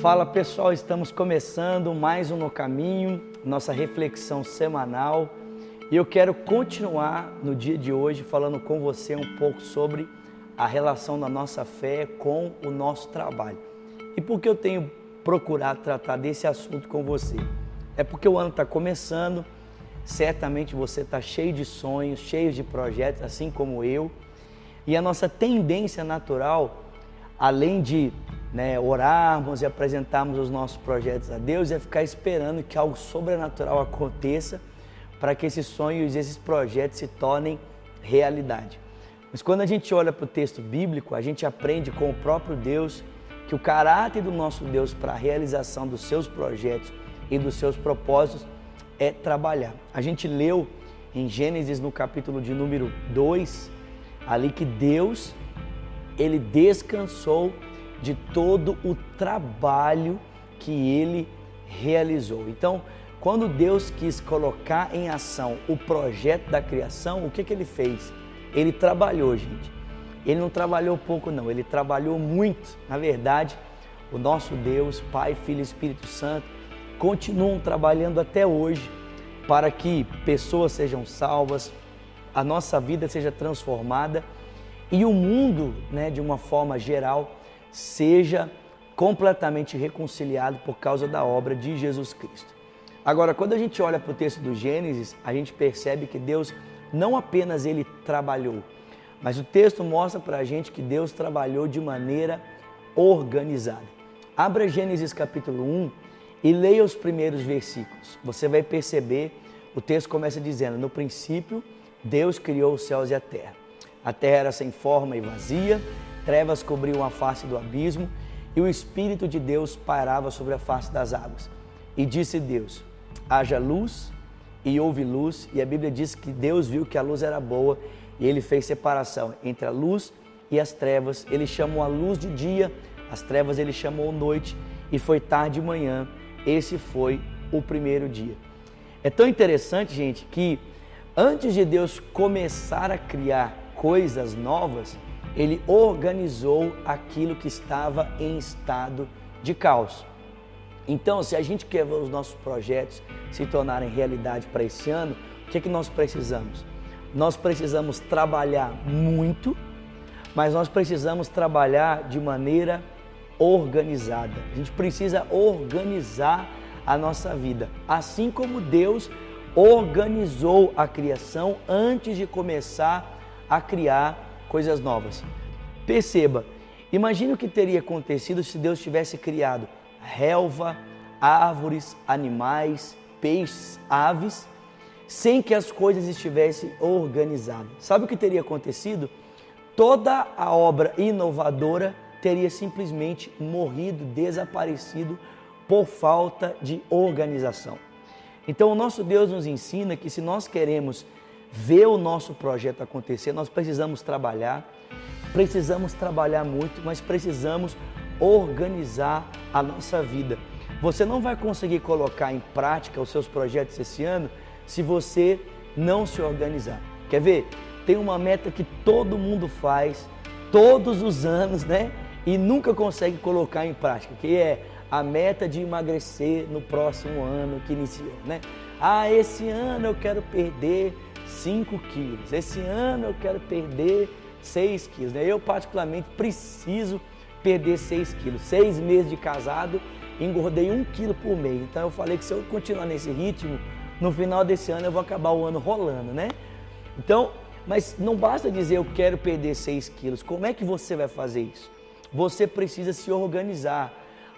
Fala pessoal, estamos começando mais um No Caminho, nossa reflexão semanal. E eu quero continuar no dia de hoje falando com você um pouco sobre a relação da nossa fé com o nosso trabalho. E por que eu tenho procurado tratar desse assunto com você? É porque o ano está começando, certamente você está cheio de sonhos, cheio de projetos, assim como eu. E a nossa tendência natural, além de né, orarmos e apresentarmos os nossos projetos a Deus, é ficar esperando que algo sobrenatural aconteça para que esses sonhos e esses projetos se tornem realidade. Mas quando a gente olha para o texto bíblico, a gente aprende com o próprio Deus que o caráter do nosso Deus para a realização dos seus projetos e dos seus propósitos é trabalhar. A gente leu em Gênesis no capítulo de número 2, ali que Deus ele descansou de todo o trabalho que ele realizou. Então, quando Deus quis colocar em ação o projeto da criação, o que, que ele fez? Ele trabalhou, gente. Ele não trabalhou pouco, não, ele trabalhou muito. Na verdade, o nosso Deus, Pai, Filho e Espírito Santo, continuam trabalhando até hoje para que pessoas sejam salvas, a nossa vida seja transformada e o mundo, né, de uma forma geral, seja completamente reconciliado por causa da obra de Jesus Cristo. Agora, quando a gente olha para o texto do Gênesis, a gente percebe que Deus não apenas ele trabalhou, mas o texto mostra para a gente que Deus trabalhou de maneira organizada. Abra Gênesis capítulo 1 e leia os primeiros versículos. Você vai perceber, o texto começa dizendo: No princípio, Deus criou os céus e a terra. A terra era sem forma e vazia, trevas cobriam a face do abismo e o Espírito de Deus pairava sobre a face das águas. E disse Deus: haja luz, e houve luz, e a Bíblia diz que Deus viu que a luz era boa e ele fez separação entre a luz e as trevas. Ele chamou a luz de dia, as trevas ele chamou noite, e foi tarde de manhã. Esse foi o primeiro dia. É tão interessante, gente, que antes de Deus começar a criar coisas novas, ele organizou aquilo que estava em estado de caos. Então, se a gente quer ver os nossos projetos se tornarem realidade para esse ano, o que, é que nós precisamos? Nós precisamos trabalhar muito, mas nós precisamos trabalhar de maneira organizada. A gente precisa organizar a nossa vida, assim como Deus organizou a criação antes de começar a criar coisas novas. Perceba, imagine o que teria acontecido se Deus tivesse criado relva, árvores, animais, peixes, aves, sem que as coisas estivessem organizadas. Sabe o que teria acontecido? Toda a obra inovadora teria simplesmente morrido, desaparecido por falta de organização. Então, o nosso Deus nos ensina que se nós queremos ver o nosso projeto acontecer, nós precisamos trabalhar, precisamos trabalhar muito, mas precisamos organizar a nossa vida. Você não vai conseguir colocar em prática os seus projetos esse ano se você não se organizar. Quer ver? Tem uma meta que todo mundo faz todos os anos, né? E nunca consegue colocar em prática, que é a meta de emagrecer no próximo ano que iniciou, né? Ah, esse ano eu quero perder 5 quilos, esse ano eu quero perder 6 quilos, né? Eu particularmente preciso perder 6 quilos. Seis meses de casado, engordei um quilo por mês. Então eu falei que se eu continuar nesse ritmo, no final desse ano eu vou acabar o ano rolando, né? Então, mas não basta dizer eu quero perder 6 quilos. Como é que você vai fazer isso? Você precisa se organizar.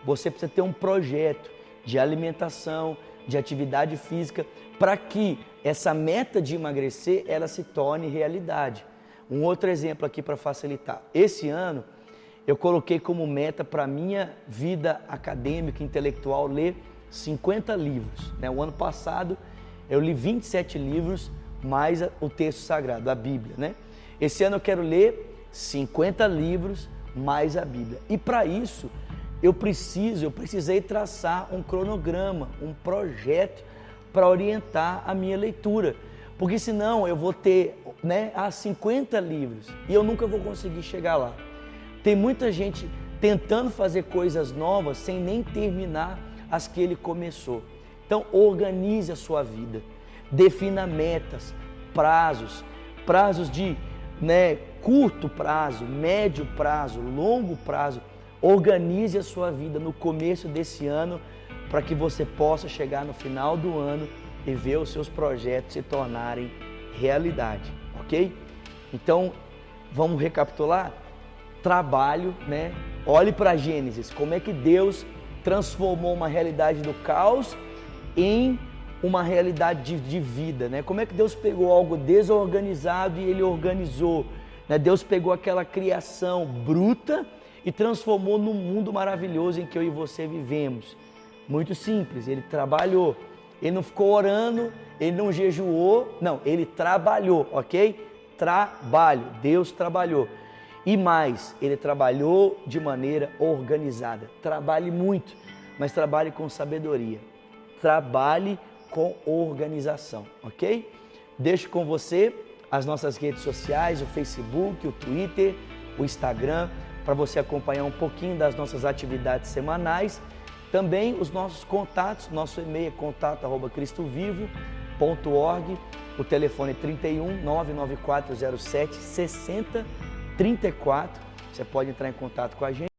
Você precisa ter um projeto de alimentação, de atividade física, para que essa meta de emagrecer ela se torne realidade. Um outro exemplo aqui para facilitar. Esse ano eu coloquei como meta para minha vida acadêmica, intelectual, ler 50 livros. Né? O ano passado eu li 27 livros, mais o texto sagrado, a Bíblia. Né? Esse ano eu quero ler 50 livros, mais a Bíblia. E para isso, eu preciso, eu precisei traçar um cronograma, um projeto para orientar a minha leitura. Porque senão eu vou ter né, 50 livros e eu nunca vou conseguir chegar lá. Tem muita gente tentando fazer coisas novas sem nem terminar as que ele começou. Então, organize a sua vida, defina metas, prazos, prazos de né, curto prazo, médio prazo, longo prazo. Organize a sua vida no começo desse ano para que você possa chegar no final do ano e ver os seus projetos se tornarem realidade, ok? Então, vamos recapitular? Trabalho, né? Olhe para Gênesis, como é que Deus transformou uma realidade do caos em uma realidade de, de, vida, né? Como é que Deus pegou algo desorganizado e Ele organizou? Né? Deus pegou aquela criação bruta e transformou num mundo maravilhoso em que eu e você vivemos. Muito simples, Ele trabalhou. Ele não ficou orando, Ele não jejuou, não, Ele trabalhou, ok? Trabalho, Deus trabalhou. E mais, Ele trabalhou de maneira organizada. Trabalhe muito, mas trabalhe com sabedoria. Trabalhe com organização, ok? Deixo com você as nossas redes sociais, o Facebook, o Twitter, o Instagram, para você acompanhar um pouquinho das nossas atividades semanais. Também os nossos contatos, nosso e-mail é contato@cristovivo.org, o telefone é 31 99407 6034. Você pode entrar em contato com a gente.